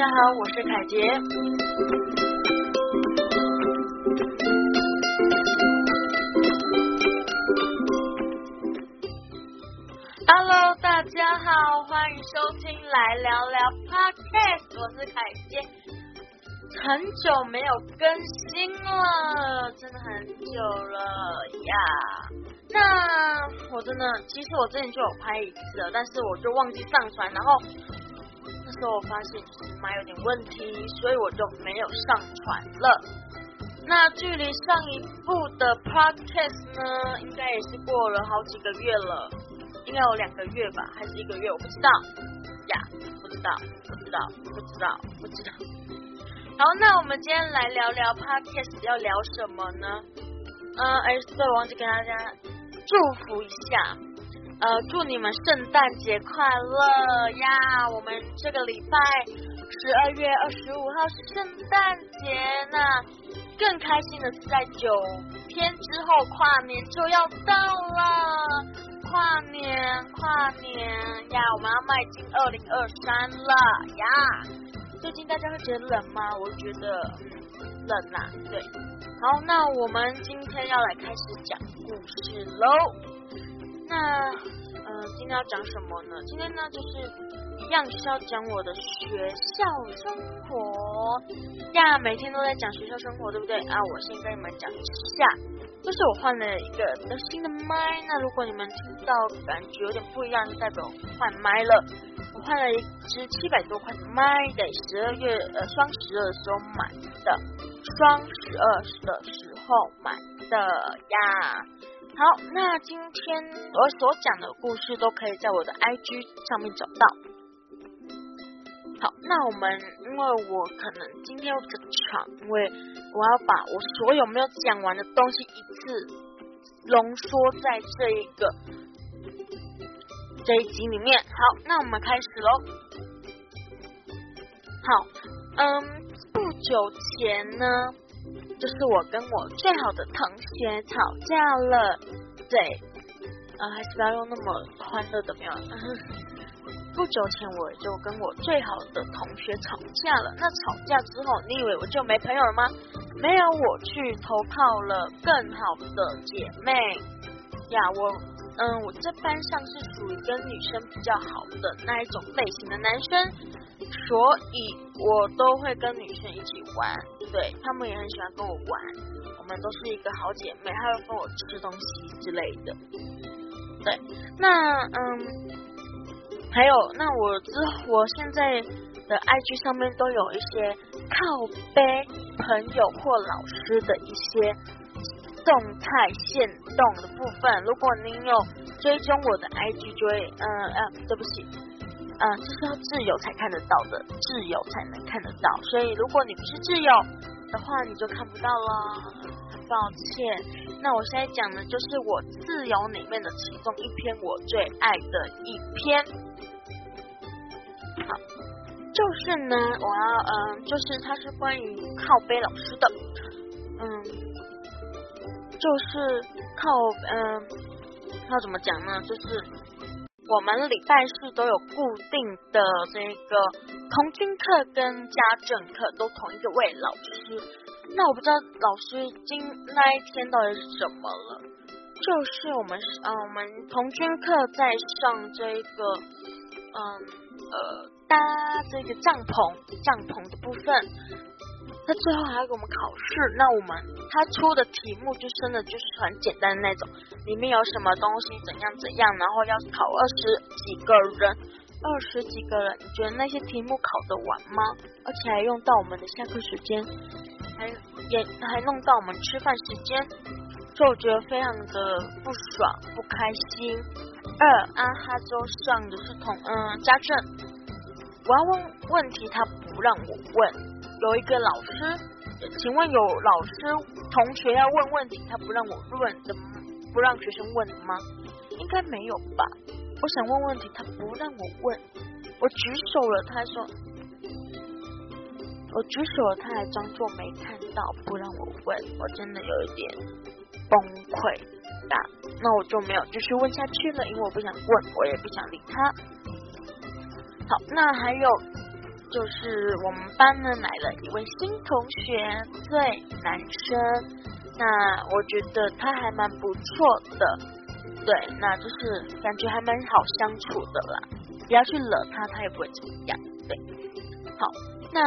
大家好，我是凯杰。Hello，大家好，欢迎收听来聊聊 Podcast，我是凯杰。很久没有更新了，真的很久了呀。那我真的，其实我之前就有拍一次了，但是我就忘记上传，然后时候我发现就是麦有点问题，所以我就没有上传了。那距离上一部的 podcast 呢，应该也是过了好几个月了，应该有两个月吧，还是一个月，我不知道呀，不知道，不知道，不知道，不知道。好，那我们今天来聊聊 podcast 要聊什么呢？嗯，哎，对，忘记跟大家祝福一下，呃，祝你们圣诞节快乐呀！我们这个礼拜十二月二十五号是圣诞节，那更开心的是在九天之后跨年就要到了，跨年跨年呀，我们要迈进二零二三了呀！最近大家会觉得冷吗？我觉得冷啦，对。好，那我们今天要来开始讲故事喽。那嗯，今天要讲什么呢？今天呢，就是一样是要讲我的学校生活呀。每天都在讲学校生活，对不对啊？我先跟你们讲一下，就是我换了一个比较新的麦。那如果你们听到感觉有点不一样，就代表换麦了。我换了一支七百多块的麦，在十二月呃双十二的时候买的，双十二的时候买的呀。好，那今天我所讲的故事都可以在我的 IG 上面找到。好，那我们因为我可能今天要整场，因为我要把我所有没有讲完的东西一次浓缩在这一个这一集里面。好，那我们开始喽。好，嗯，不久前呢，就是我跟我最好的同学吵架了。对，啊，还是不要用那么欢乐的表。不久前我就跟我最好的同学吵架了。那吵架之后，你以为我就没朋友了吗？没有，我去投靠了更好的姐妹呀。我嗯，我这班上是属于跟女生比较好的那一种类型的男生，所以我都会跟女生一起玩。对他们也很喜欢跟我玩，我们都是一个好姐妹，还会跟我吃东西之类的。对，那嗯。还有，那我之我现在的 IG 上面都有一些靠背朋友或老师的一些动态线动的部分。如果您有追踪我的 IG，就会，嗯嗯，对不起，嗯，这是要挚友才看得到的，挚友才能看得到。所以如果你不是挚友的话，你就看不到了，抱歉。那我现在讲的就是我自由里面的其中一篇我最爱的一篇。好，就是呢，我要嗯，就是它是关于靠背老师的，嗯，就是靠嗯，要怎么讲呢？就是我们礼拜四都有固定的这个童军课跟家政课，都同一个位老师。那我不知道老师今那一天到底是怎么了？就是我们嗯，我们童军课在上这个嗯。呃，搭这个帐篷，帐篷的部分，他最后还要给我们考试。那我们他出的题目就真的就是很简单的那种，里面有什么东西，怎样怎样，然后要考二十几个人，二十几个人，你觉得那些题目考得完吗？而且还用到我们的下课时间，还也还弄到我们吃饭时间，所以我觉得非常的不爽，不开心。二阿哈州上的是同嗯家政，我要问问题，他不让我问。有一个老师，请问有老师同学要问问题，他不让我问的，不让学生问吗？应该没有吧？我想问问题，他不让我问。我举手了，他还说，我举手了，他还装作没看到，不让我问。我真的有一点崩溃。那我就没有继续问下去了，因为我不想问，我也不想理他。好，那还有就是我们班呢来了一位新同学，对，男生。那我觉得他还蛮不错的，对，那就是感觉还蛮好相处的啦。不要去惹他，他也不会怎么样。对，好，那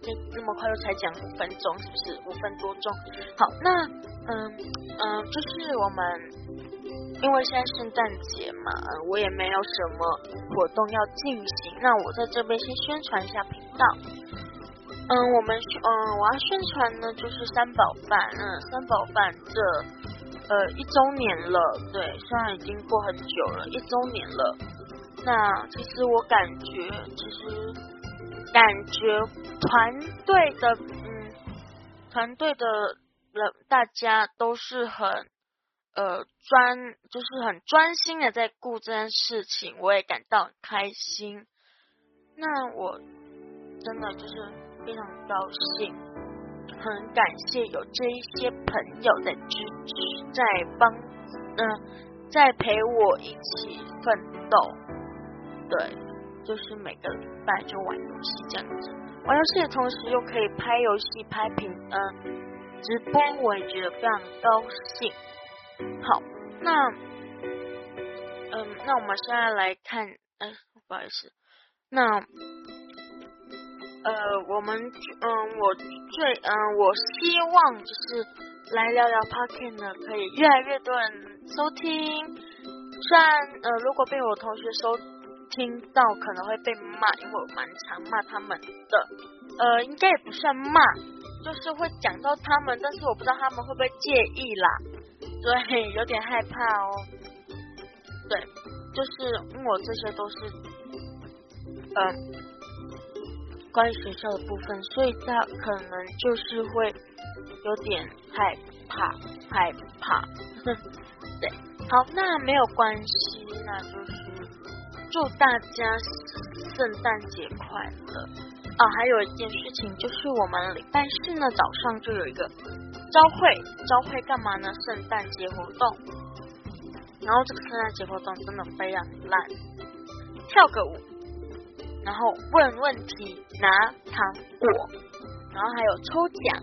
这这么快又才讲五分钟，是不是五分多钟？好，那嗯嗯，就是我们因为现在圣诞节嘛，我也没有什么活动要进行，那我在这边先宣传一下频道。嗯，我们嗯，我要宣传呢，就是三宝饭，嗯，三宝饭这呃一周年了，对，虽然已经过很久了，一周年了。那其实我感觉，其实感觉团队的，嗯，团队的人大家都是很呃专，就是很专心的在顾这件事情，我也感到很开心。那我真的就是。非常高兴，很感谢有这一些朋友在支持，在帮，嗯，在陪我一起奋斗。对，就是每个礼拜就玩游戏这样子，玩游戏的同时又可以拍游戏、拍屏，嗯，直播，我也觉得非常高兴。好，那，嗯，那我们现在来看，哎，不好意思，那。呃，我们嗯，我最嗯，我希望就是来聊聊 Parking 呢，可以越来越多人收听。虽然呃，如果被我同学收听到，可能会被骂，因为我蛮常骂他们的。呃，应该也不算骂，就是会讲到他们，但是我不知道他们会不会介意啦。对，有点害怕哦。对，就是我这些都是嗯。关于学校的部分，所以他可能就是会有点害怕，害怕。对，好，那没有关系，那就是祝大家圣诞节快乐啊！还有一件事情，就是我们礼拜四呢早上就有一个招会，招会干嘛呢？圣诞节活动。然后这个圣诞节活动真的非常烂，跳个舞。然后问问题拿糖果，然后还有抽奖，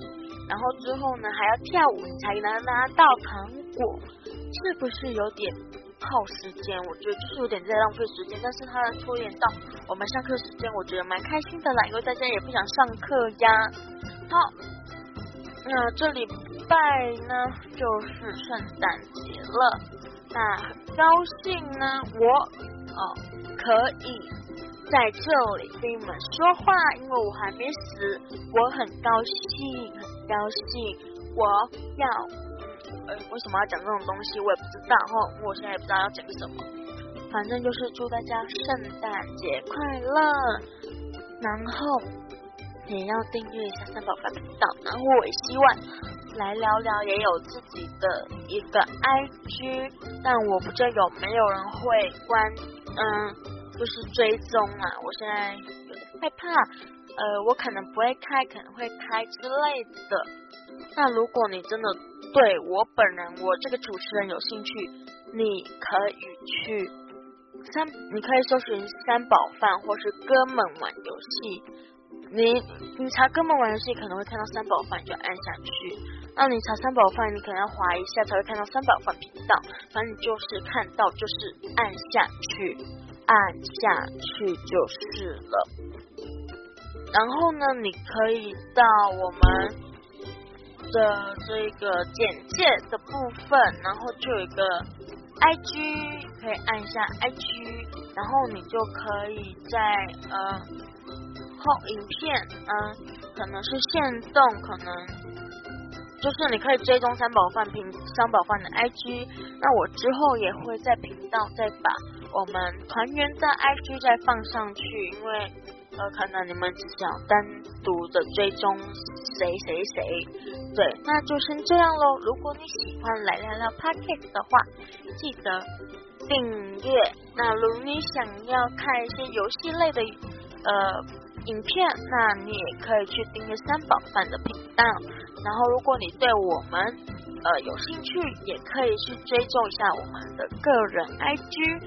然后之后呢还要跳舞，才能拿到糖果，是不是有点耗时间？我觉得就是有点在浪费时间，但是它拖延到我们上课时间，我觉得蛮开心的啦，因为大家也不想上课呀。好，那这礼拜呢就是圣诞节了，那很高兴呢，我哦可以。在这里跟你们说话，因为我还没死，我很高兴，很高兴。我要，呃，为什么要讲这种东西，我也不知道哈，我现在也不知道要讲什么。反正就是祝大家圣诞节快乐，然后也要订阅一下三宝饭频道，然后我也希望来聊聊也有自己的一个 IG，但我不知道有没有人会关，嗯。就是追踪啊，我现在有点害怕，呃，我可能不会开，可能会开之类的。那如果你真的对我本人，我这个主持人有兴趣，你可以去三，你可以搜寻三宝饭或是哥们玩游戏。你你查哥们玩游戏可能会看到三宝饭，就按下去。那你查三宝饭，你可能要滑一下才会看到三宝饭频道。反正你就是看到就是按下去。按下去就是了。然后呢，你可以到我们的这个简介的部分，然后就有一个 I G，可以按一下 I G，然后你就可以在呃影片，嗯，可能是现动，可能。就是你可以追踪三宝饭频三宝饭的 IG，那我之后也会在频道再把我们团员的 IG 再放上去，因为呃可能你们只想单独的追踪谁谁谁，对，那就先这样喽。如果你喜欢来聊聊 Podcast 的话，记得订阅。那如你想要看一些游戏类的呃影片，那你也可以去订阅三宝饭的频道。然后，如果你对我们呃有兴趣，也可以去追踪一下我们的个人 IG。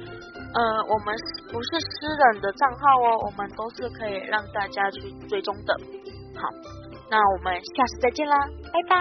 呃，我们不是私人的账号哦，我们都是可以让大家去追踪的。好，那我们下次再见啦，拜拜。